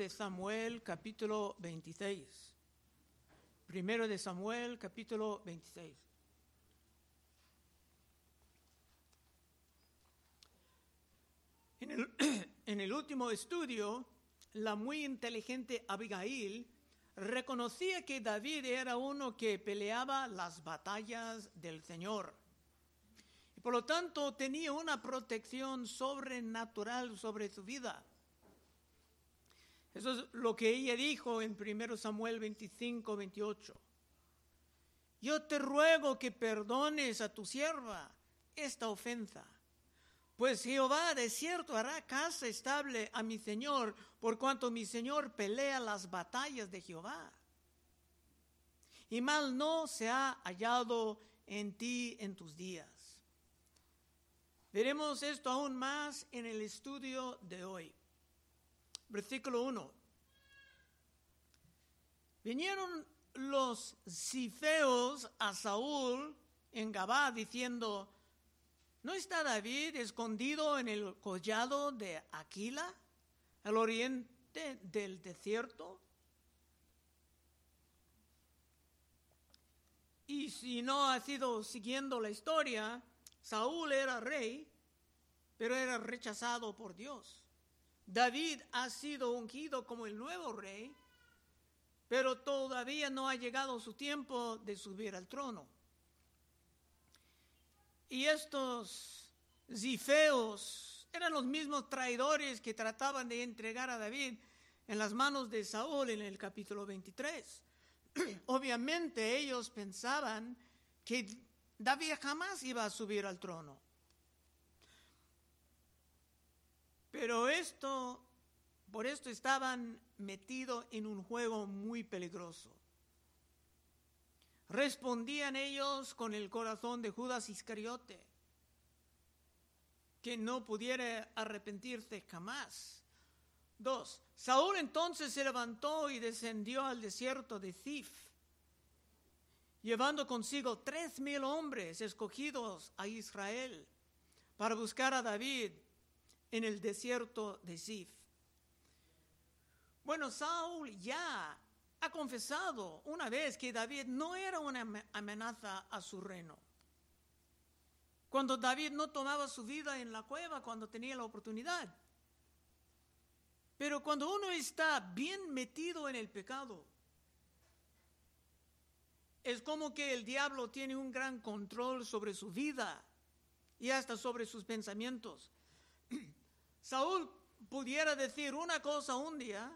de Samuel capítulo 26. Primero de Samuel capítulo 26. En el, en el último estudio, la muy inteligente Abigail reconocía que David era uno que peleaba las batallas del Señor. Y por lo tanto tenía una protección sobrenatural sobre su vida. Eso es lo que ella dijo en 1 Samuel 25, 28. Yo te ruego que perdones a tu sierva esta ofensa pues Jehová de cierto hará casa estable a mi Señor, por cuanto mi Señor pelea las batallas de Jehová. Y mal no se ha hallado en ti en tus días. Veremos esto aún más en el estudio de hoy. Versículo 1. Vinieron los cifeos a Saúl en Gabá diciendo, ¿No está David escondido en el collado de Aquila, al oriente del desierto? Y si no ha sido siguiendo la historia, Saúl era rey, pero era rechazado por Dios. David ha sido ungido como el nuevo rey, pero todavía no ha llegado su tiempo de subir al trono. Y estos zifeos eran los mismos traidores que trataban de entregar a David en las manos de Saúl en el capítulo 23. Obviamente ellos pensaban que David jamás iba a subir al trono. Pero esto, por esto estaban metidos en un juego muy peligroso. Respondían ellos con el corazón de Judas Iscariote, que no pudiera arrepentirse jamás. Dos, Saúl entonces se levantó y descendió al desierto de Zif, llevando consigo tres mil hombres escogidos a Israel para buscar a David en el desierto de Zif. Bueno, Saúl ya ha confesado una vez que David no era una amenaza a su reino. Cuando David no tomaba su vida en la cueva cuando tenía la oportunidad. Pero cuando uno está bien metido en el pecado, es como que el diablo tiene un gran control sobre su vida y hasta sobre sus pensamientos. Saúl pudiera decir una cosa un día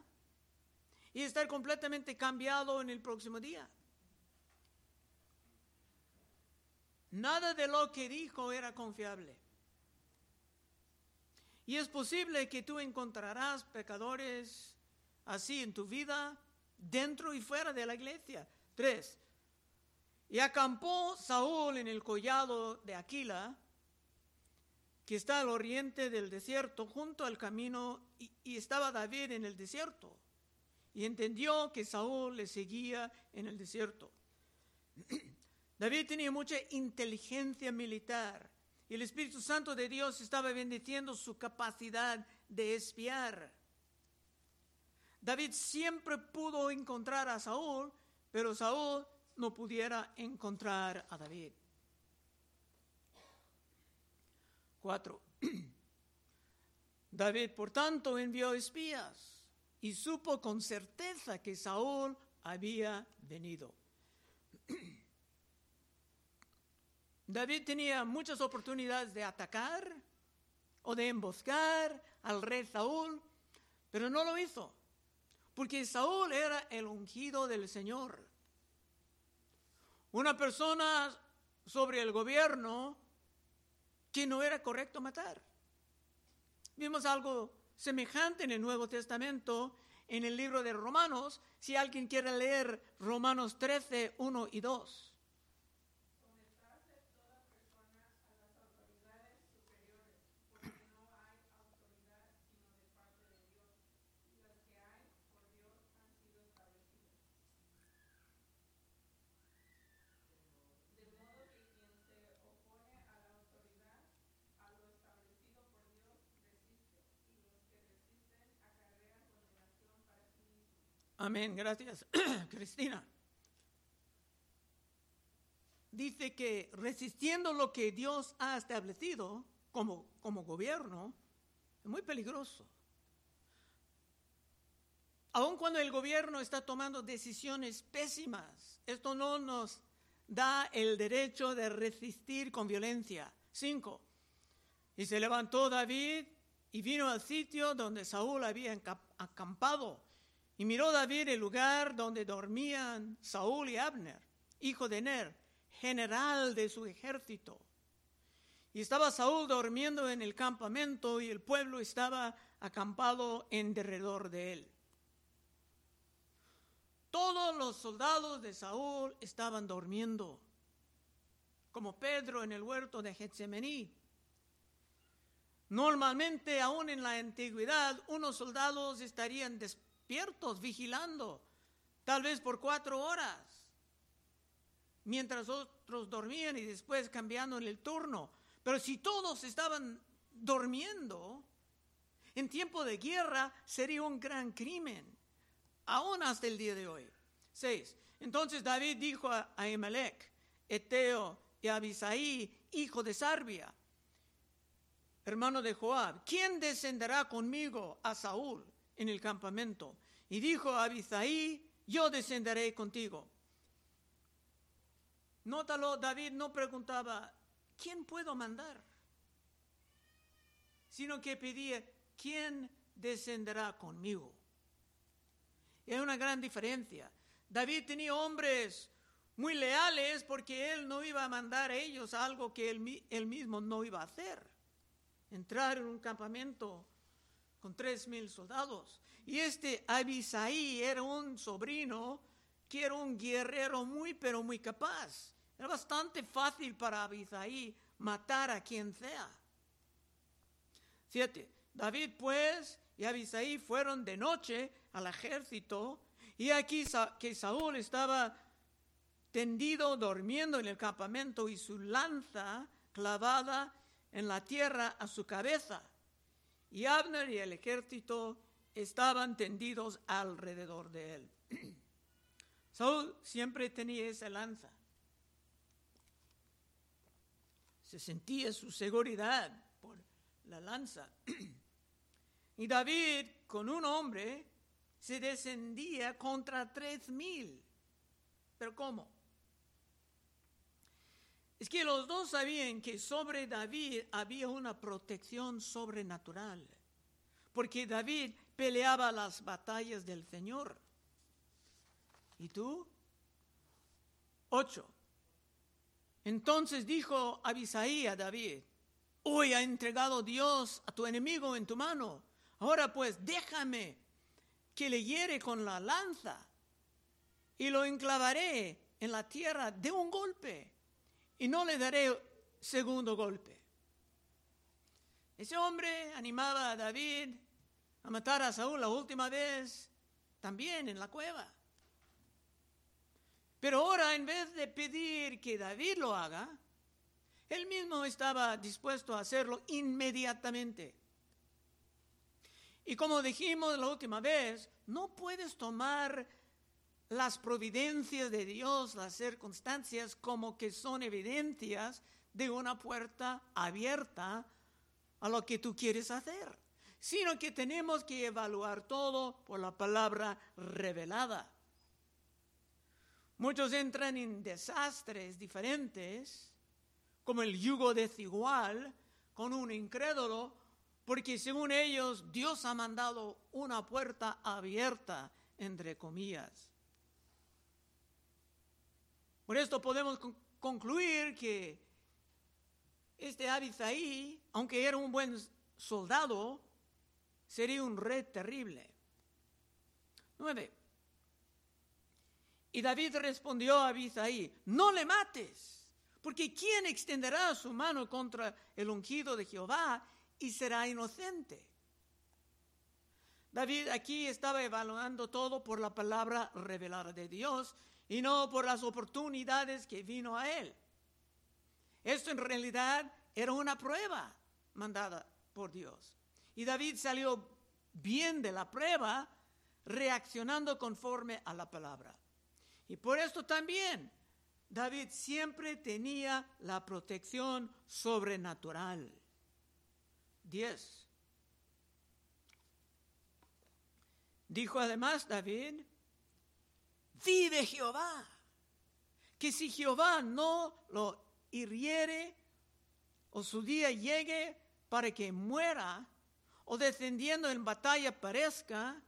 y estar completamente cambiado en el próximo día. Nada de lo que dijo era confiable. Y es posible que tú encontrarás pecadores así en tu vida, dentro y fuera de la iglesia. Tres. Y acampó Saúl en el collado de Aquila, que está al oriente del desierto, junto al camino, y, estaba David en el desierto y entendió que Saúl le seguía en el desierto. David tenía mucha inteligencia militar y el Espíritu Santo de Dios estaba bendiciendo su capacidad de espiar. David siempre pudo encontrar a Saúl, pero Saúl no pudiera encontrar a David. Cuatro. David, por tanto, envió espías y supo con certeza que Saúl había venido. David tenía muchas oportunidades de atacar o de emboscar al rey Saúl, pero no lo hizo, porque Saúl era el ungido del Señor. Una persona sobre el gobierno que no era correcto matar. Vimos algo semejante en el Nuevo Testamento, en el libro de Romanos, si alguien quiere leer Romanos 13, 1 y 2. Amén, gracias, Cristina. Dice que resistiendo lo que Dios ha establecido como, como gobierno, es muy peligroso. Aun cuando el gobierno está tomando decisiones pésimas, esto no nos da el derecho de resistir con violencia. Cinco. Y se levantó David y vino al sitio donde Saúl había acampado. Y miró David el lugar donde dormían Saúl y Abner, hijo de Ner, general de su ejército. Y estaba Saúl durmiendo en el campamento y el pueblo estaba acampado en derredor de él. Todos los soldados de Saúl estaban durmiendo, como Pedro en el huerto de Getsemaní. Normalmente, aún en la antigüedad, unos soldados estarían despiertos, vigilando, tal vez por cuatro horas, mientras otros dormían y después cambiando en el turno. Pero si todos estaban durmiendo, en tiempo de guerra sería un gran crimen aún hasta el día de hoy. 6. Entonces David dijo a Ahimelech, Eteo y Abisaí, hijo de Sarbia, hermano de Joab, ¿quién descenderá conmigo a Saúl en el campamento? Y dijo a Abisaí, yo descenderé contigo. Nótalo, David no preguntaba, ¿quién puedo mandar? Sino que pedía, ¿quién descenderá conmigo? Y hay una gran diferencia. David tenía hombres muy leales porque él no iba a mandar a ellos algo que él, mismo no iba a hacer. Entrar en un campamento con tres mil soldados. Y este Abisaí era un sobrino que era un guerrero muy, pero muy capaz. Era bastante fácil para Abisaí matar a quien sea. Siete. David pues y Abisaí fueron de noche al ejército y aquí que Saúl estaba tendido durmiendo en el campamento y su lanza clavada en la tierra a su cabeza. Y Abner y el ejército estaban tendidos alrededor de él. Saúl siempre tenía esa lanza. Se sentía su seguridad por la lanza. Y David, con un hombre, se descendía contra tres mil. ¿Pero cómo? Es que los dos sabían que sobre David había una protección sobrenatural, porque David peleaba las batallas del Señor. ¿Y tú? Ocho. Entonces dijo Abisaí a David, hoy ha entregado Dios a tu enemigo en tu mano Ahora pues déjame que le hiere con la lanza y lo enclavaré en la tierra de un golpe y no le daré segundo golpe. Ese hombre animaba a David a matar a Saúl la última vez también en la cueva. Pero ahora en vez de pedir que David lo haga, él mismo estaba dispuesto a hacerlo inmediatamente. Y como dijimos la última vez, no puedes tomar las providencias de Dios, las circunstancias, como que son evidencias de una puerta abierta a lo que tú quieres hacer, sino que tenemos que evaluar todo por la palabra revelada. Muchos entran en desastres diferentes, como el yugo desigual con un incrédulo porque según ellos Dios ha mandado una puerta abierta, entre comillas. Por esto podemos concluir que este Abisai, aunque era un buen soldado, sería un rey terrible. Nueve. Y David respondió a Abisai, no le mates, porque ¿quién extenderá su mano contra el ungido de Jehová y será inocente. David aquí estaba evaluando todo por la palabra revelada de Dios y no por las oportunidades que vino a él. Esto en realidad era una prueba mandada por Dios. Y David salió bien de la prueba reaccionando conforme a la palabra. Y por esto también David siempre tenía la protección sobrenatural. 10. Dijo además David, vive Jehová, que si Jehová no lo hiriere o su día llegue para que muera o descendiendo en batalla parezca,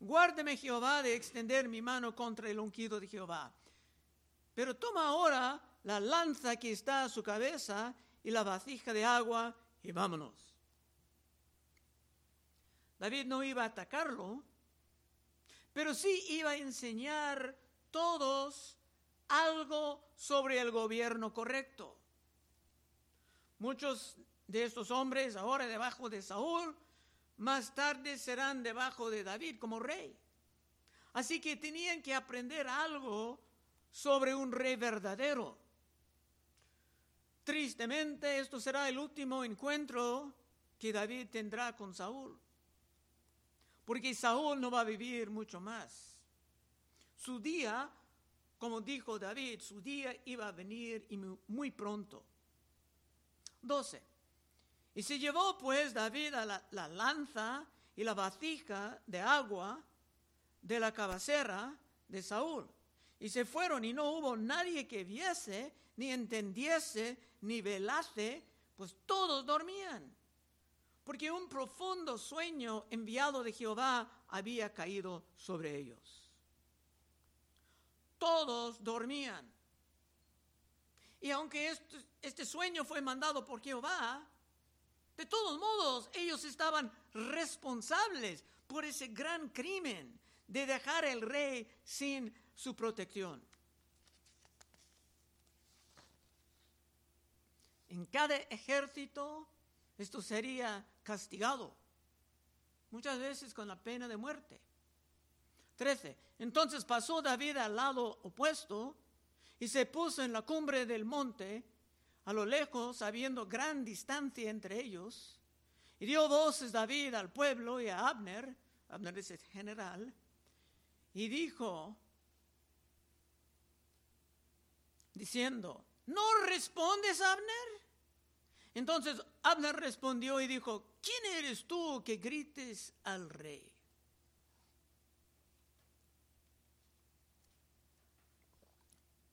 guárdeme Jehová de extender mi mano contra el ungido de Jehová. Pero toma ahora la lanza que está a su cabeza y la vasija de agua y vámonos. David no iba a atacarlo, pero sí iba a enseñar todos algo sobre el gobierno correcto. Muchos de estos hombres ahora debajo de Saúl, más tarde serán debajo de David como rey. Así que tenían que aprender algo sobre un rey verdadero. Tristemente, esto será el último encuentro que David tendrá con Saúl, porque Saúl no va a vivir mucho más. Su día, como dijo David, su día iba a venir y muy pronto. 12. Y se llevó pues David a la, la lanza y la vasija de agua de la cabecera de Saúl y se fueron y no hubo nadie que viese, ni entendiese, ni velase, pues todos dormían. Porque un profundo sueño enviado de Jehová había caído sobre ellos. Todos dormían. Y aunque este, este sueño fue mandado por Jehová, de todos modos ellos estaban responsables por ese gran crimen de dejar el rey sin su protección. En cada ejército esto sería castigado, muchas veces con la pena de muerte. 13. Entonces pasó David al lado opuesto y se puso en la cumbre del monte, a lo lejos, habiendo gran distancia entre ellos, y dio voces David al pueblo y a Abner, Abner es el general, y dijo, diciendo, ¿no respondes, Abner? Entonces Abner respondió y dijo, ¿quién eres tú que grites al rey?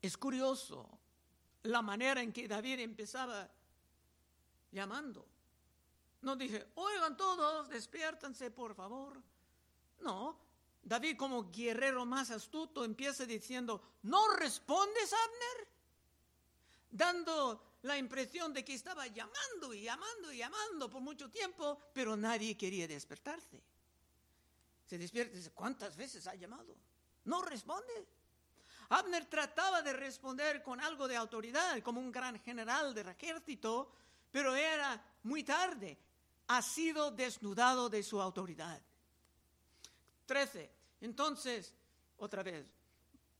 Es curioso la manera en que David empezaba llamando. No dije, oigan todos, despiértanse por favor. No, David como guerrero más astuto empieza diciendo, ¿no respondes, Abner? dando la impresión de que estaba llamando y llamando y llamando por mucho tiempo, pero nadie quería despertarse. Se despierta y dice, ¿cuántas veces ha llamado? No responde. Abner trataba de responder con algo de autoridad, como un gran general del ejército, pero era muy tarde. Ha sido desnudado de su autoridad. 13. Entonces, otra vez,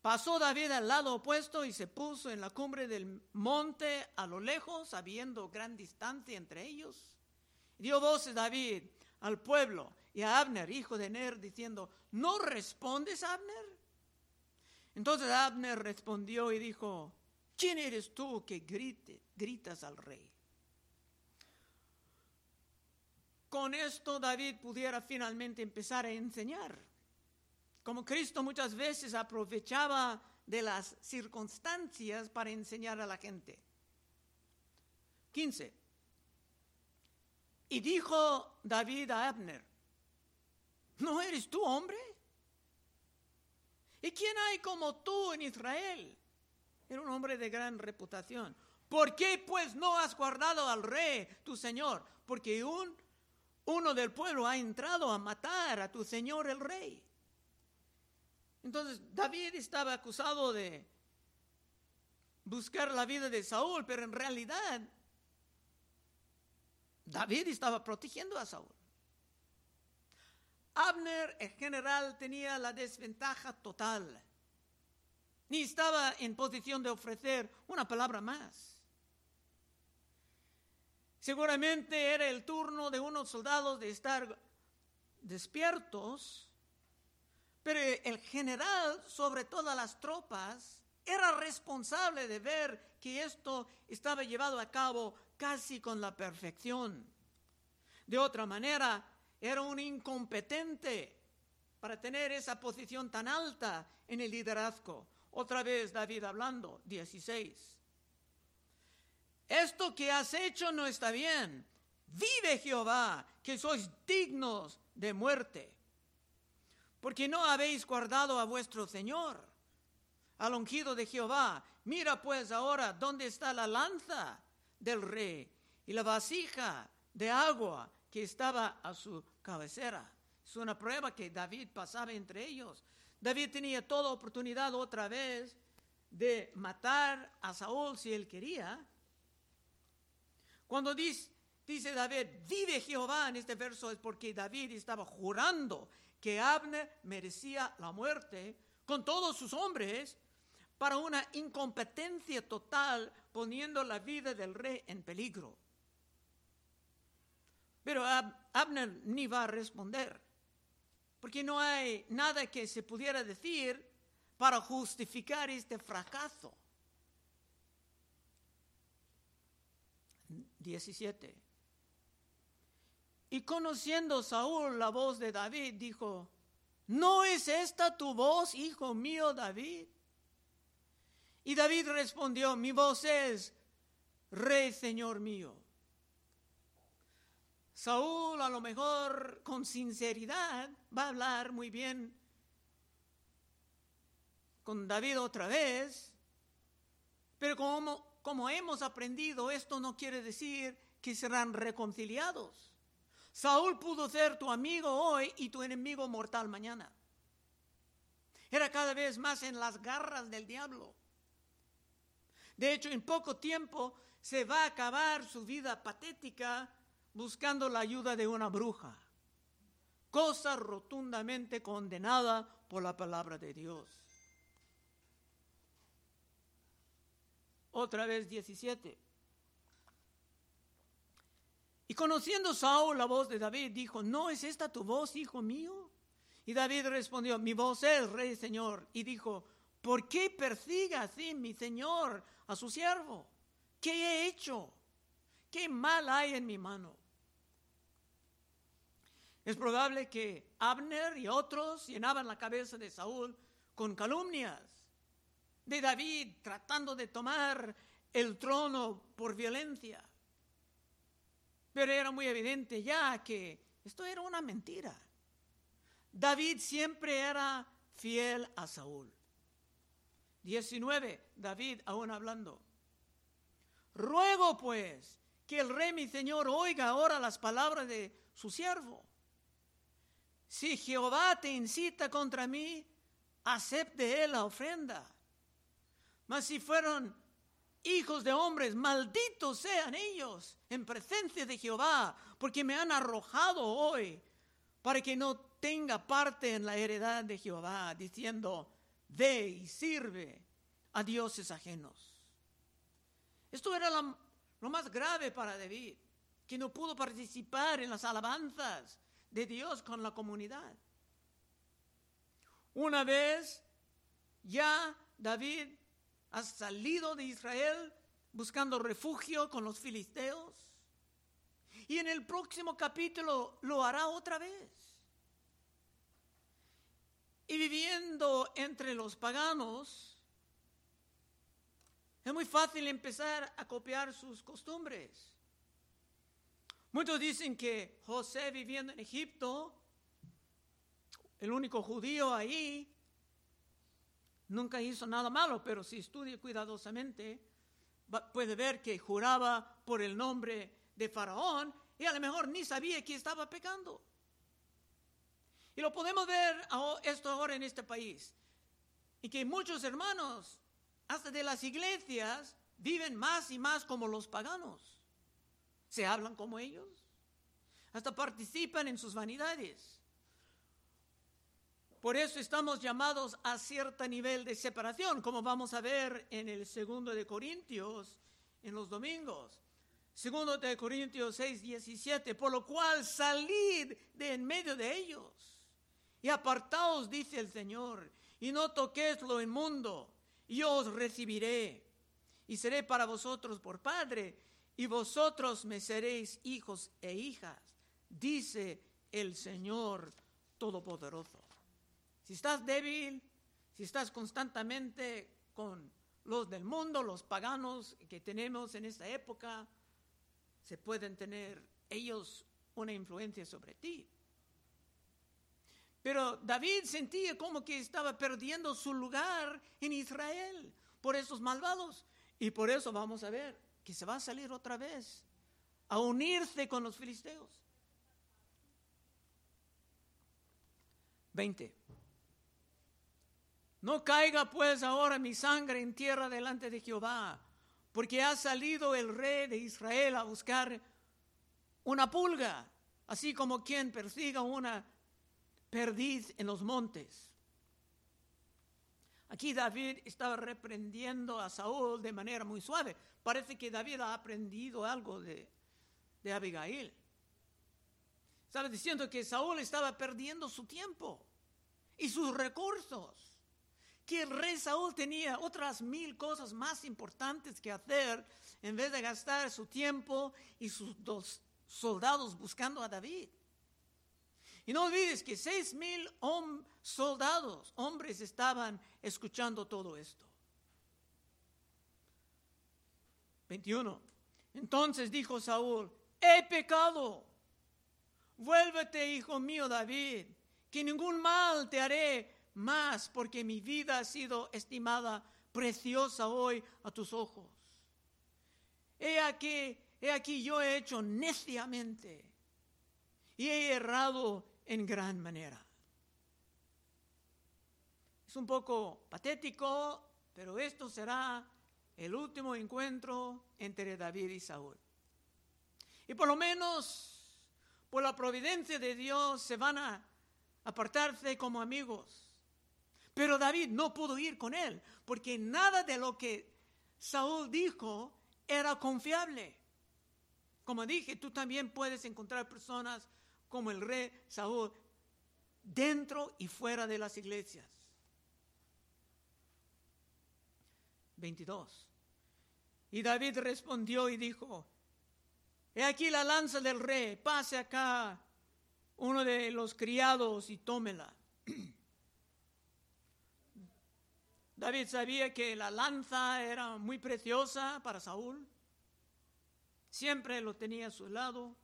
Pasó David al lado opuesto y se puso en la cumbre del monte a lo lejos, habiendo gran distancia entre ellos. Dio voces David al pueblo y a Abner, hijo de Ner, diciendo, ¿no respondes, Abner? Entonces Abner respondió y dijo, ¿quién eres tú que gritas al rey? Con esto David pudiera finalmente empezar a enseñar como Cristo muchas veces aprovechaba de las circunstancias para enseñar a la gente. 15. Y dijo David a Abner, ¿no eres tú hombre? ¿Y quién hay como tú en Israel? Era un hombre de gran reputación. ¿Por qué pues no has guardado al rey, tu señor? Porque un, uno del pueblo ha entrado a matar a tu señor el rey. Entonces David estaba acusado de buscar la vida de Saúl, pero en realidad David estaba protegiendo a Saúl. Abner, en general, tenía la desventaja total. Ni estaba en posición de ofrecer una palabra más. Seguramente era el turno de unos soldados de estar despiertos Pero el general sobre todas las tropas era responsable de ver que esto estaba llevado a cabo casi con la perfección. De otra manera, era un incompetente para tener esa posición tan alta en el liderazgo. Otra vez David hablando, 16. Esto que has hecho no está bien. Vive Jehová, que sois dignos de muerte. Porque no habéis guardado a vuestro Señor, al ungido de Jehová. Mira pues ahora dónde está la lanza del rey y la vasija de agua que estaba a su cabecera. Es una prueba que David pasaba entre ellos. David tenía toda oportunidad otra vez de matar a Saúl si él quería. Cuando dice, dice David, vive Jehová en este verso es porque David estaba jurando que Abner merecía la muerte con todos sus hombres para una incompetencia total poniendo la vida del rey en peligro. Pero Abner ni va a responder, porque no hay nada que se pudiera decir para justificar este fracaso. 17. Y conociendo Saúl la voz de David, dijo, ¿no es esta tu voz, hijo mío David? Y David respondió, mi voz es, Rey Señor mío. Saúl a lo mejor con sinceridad va a hablar muy bien con David otra vez, pero como, como hemos aprendido, esto no quiere decir que serán reconciliados. Saúl pudo ser tu amigo hoy y tu enemigo mortal mañana. Era cada vez más en las garras del diablo. De hecho, en poco tiempo se va a acabar su vida patética buscando la ayuda de una bruja, cosa rotundamente condenada por la palabra de Dios. Otra vez 17. Y conociendo Saúl la voz de David, dijo, ¿no es esta tu voz, hijo mío? Y David respondió, mi voz es, rey Señor. Y dijo, ¿por qué persiga así mi Señor a su siervo? ¿Qué he hecho? ¿Qué mal hay en mi mano? Es probable que Abner y otros llenaban la cabeza de Saúl con calumnias de David tratando de tomar el trono por violencia. Pero era muy evidente ya que esto era una mentira. David siempre era fiel a Saúl. 19, David aún hablando. Ruego pues que el rey mi señor oiga ahora las palabras de su siervo. Si Jehová te incita contra mí, acepte él la ofrenda. Mas si fueron hijos de hombres, malditos sean ellos en presencia de Jehová, porque me han arrojado hoy para que no tenga parte en la heredad de Jehová, diciendo, ve y sirve a dioses ajenos. Esto era lo más grave para David, que no pudo participar en las alabanzas de Dios con la comunidad. Una vez ya David ha salido de Israel buscando refugio con los filisteos y en el próximo capítulo lo hará otra vez y viviendo entre los paganos, es muy fácil empezar a copiar sus costumbres. Muchos dicen que José viviendo en Egipto, el único judío ahí, nunca hizo nada malo, pero si estudia cuidadosamente, puede ver que juraba por el nombre de Faraón y a lo mejor ni sabía que estaba pecando. Y lo podemos ver esto ahora en este país. Y que muchos hermanos, hasta de las iglesias, viven más y más como los paganos. Se hablan como ellos. Hasta participan en sus vanidades. Por eso estamos llamados a cierto nivel de separación, como vamos a ver en el segundo de Corintios en los domingos. Segundo de Corintios 6, 17, por lo cual salid de en medio de ellos y apartaos, dice el Señor, y no toquéis lo inmundo, y yo os recibiré, y seré para vosotros por Padre, y vosotros me seréis hijos e hijas, dice el Señor Todopoderoso. Si estás débil, si estás constantemente con los del mundo, los paganos que tenemos en esta época, se pueden tener ellos una influencia sobre ti. Pero David sentía como que estaba perdiendo su lugar en Israel por esos malvados. Y por eso vamos a ver que se va a salir otra vez a unirse con los filisteos. 20. No caiga pues ahora mi sangre en tierra delante de Jehová, porque ha salido el rey de Israel a buscar una pulga, así como quien persiga una perdiz en los montes. Aquí David estaba reprendiendo a Saúl de manera muy suave. Parece que David ha aprendido algo de, Abigail. Estaba diciendo que Saúl estaba perdiendo su tiempo y sus recursos. Que el rey Saúl tenía otras mil cosas más importantes que hacer en vez de gastar su tiempo y sus dos soldados buscando a David. Y no olvides que seis mil soldados, hombres, estaban escuchando todo esto. 21. Entonces dijo Saúl, he pecado. Vuélvete, hijo mío David, que ningún mal te haré más, porque mi vida ha sido estimada preciosa hoy a tus ojos. He aquí, he aquí yo he hecho neciamente y he errado en gran manera. Es un poco patético, pero esto será el último encuentro entre David y Saúl. Y por lo menos, por la providencia de Dios, se van a apartarse como amigos. Pero David no pudo ir con él, porque nada de lo que Saúl dijo era confiable. Como dije, tú también puedes encontrar personas como el rey Saúl dentro y fuera de las iglesias. 22. Y David respondió y dijo, he aquí la lanza del rey, pase acá uno de los criados y tómela. David sabía que la lanza era muy preciosa para Saúl. Siempre lo tenía a su lado.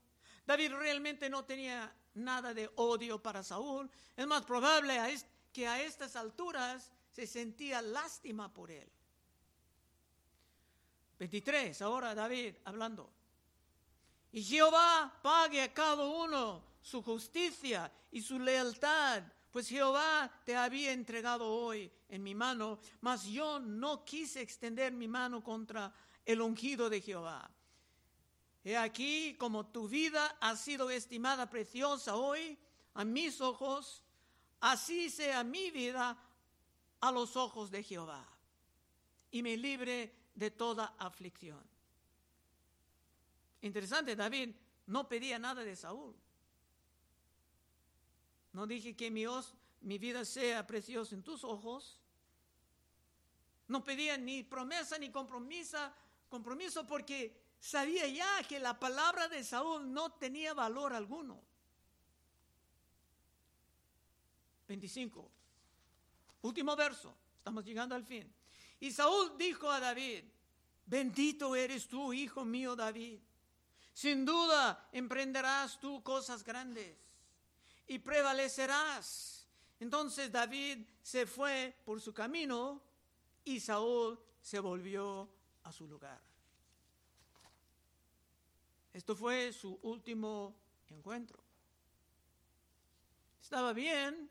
David realmente no tenía nada de odio para Saúl. Es más probable que a estas alturas se sentía lástima por él. 23, ahora David hablando. Y Jehová pague a cada uno su justicia y su lealtad, pues Jehová te había entregado hoy en mi mano, mas yo no quise extender mi mano contra el ungido de Jehová. He aquí como tu vida ha sido estimada preciosa hoy a mis ojos, así sea mi vida a los ojos de Jehová, y me libre de toda aflicción. Interesante, David no pedía nada de Saúl. No dije que mi, mi vida sea preciosa en tus ojos. No pedía ni promesa ni compromiso, compromiso porque sabía ya que la palabra de Saúl no tenía valor alguno. 25. Último verso. Estamos llegando al fin. Y Saúl dijo a David, bendito eres tú, hijo mío David. Sin duda emprenderás tú cosas grandes y prevalecerás. Entonces David se fue por su camino y Saúl se volvió a su lugar. Esto fue su último encuentro. Estaba bien,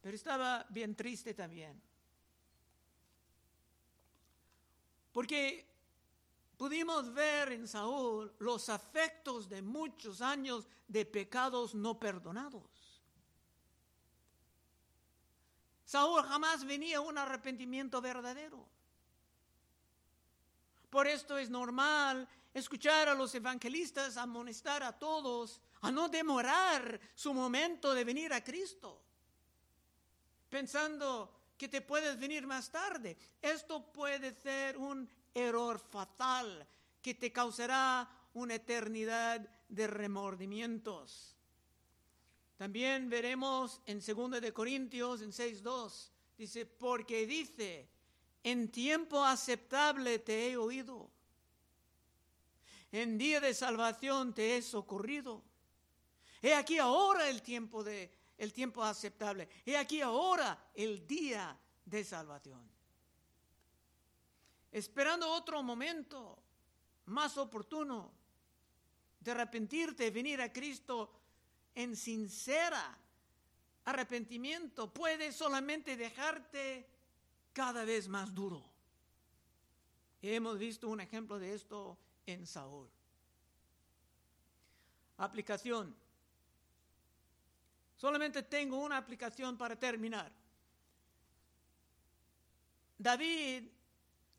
pero estaba bien triste también. Porque pudimos ver en Saúl los afectos de muchos años de pecados no perdonados. Saúl jamás venía un arrepentimiento verdadero. Por esto es normal escuchar a los evangelistas amonestar a todos a no demorar su momento de venir a Cristo. pensando que te puedes venir más tarde. Esto puede ser un error fatal que te causará una eternidad de remordimientos. También veremos en 2 de Corintios en 6:2 dice, "Porque dice, en tiempo aceptable te he oído. En día de salvación te he socorrido. He aquí ahora el tiempo de el tiempo aceptable. He aquí ahora el día de salvación. Esperando otro momento más oportuno de arrepentirte, venir a Cristo en sincera arrepentimiento, puede solamente dejarte cada vez más duro. Hemos visto un ejemplo de esto en Saúl. Aplicación. Solamente tengo una aplicación para terminar. David,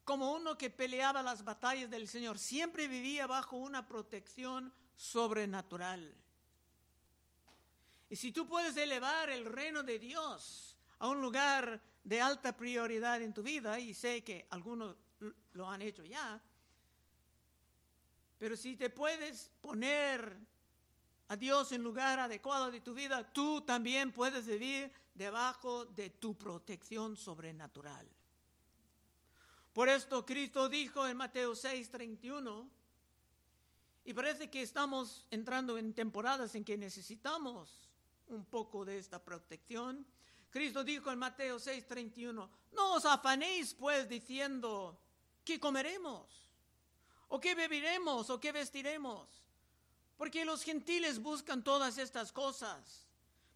como uno que peleaba las batallas del Señor, siempre vivía bajo una protección sobrenatural. Y si tú puedes elevar el reino de Dios a un lugar de alta prioridad en tu vida, y sé que algunos lo han hecho ya, pero si te puedes poner a Dios en lugar adecuado de tu vida, tú también puedes vivir debajo de tu protección sobrenatural. Por esto Cristo dijo en Mateo 6:31, y parece que estamos entrando en temporadas en que necesitamos un poco de esta protección. Cristo dijo en Mateo 6:31, no os afanéis pues diciendo, ¿qué comeremos? ¿O qué beberemos? ¿O qué vestiremos? Porque los gentiles buscan todas estas cosas,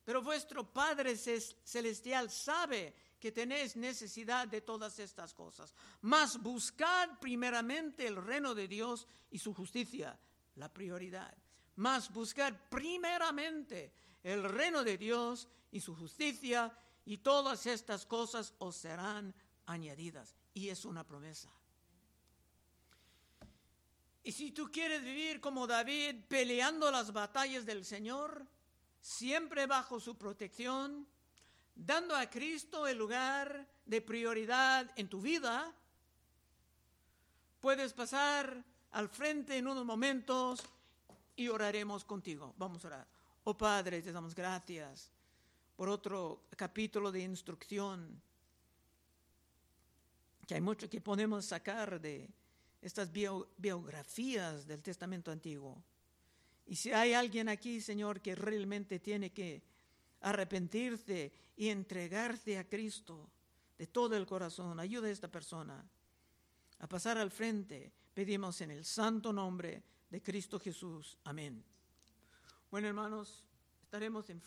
pero vuestro Padre Celestial sabe que tenéis necesidad de todas estas cosas. Mas buscad primeramente el reino de Dios y su justicia, la prioridad. Mas buscad primeramente el reino de Dios y su justicia, y todas estas cosas os serán añadidas. Y es una promesa. Y si tú quieres vivir como David, peleando las batallas del Señor, siempre bajo su protección, dando a Cristo el lugar de prioridad en tu vida, puedes pasar al frente en unos momentos y oraremos contigo. Vamos a orar. Oh Padre, te damos gracias por otro capítulo de instrucción, que hay mucho que podemos sacar de estas biografías del Testamento Antiguo. Y si hay alguien aquí, Señor, que realmente tiene que arrepentirse y entregarse a Cristo de todo el corazón, ayuda a esta persona a pasar al frente. Pedimos en el santo nombre de Cristo Jesús. Amén. Bueno, hermanos, estaremos en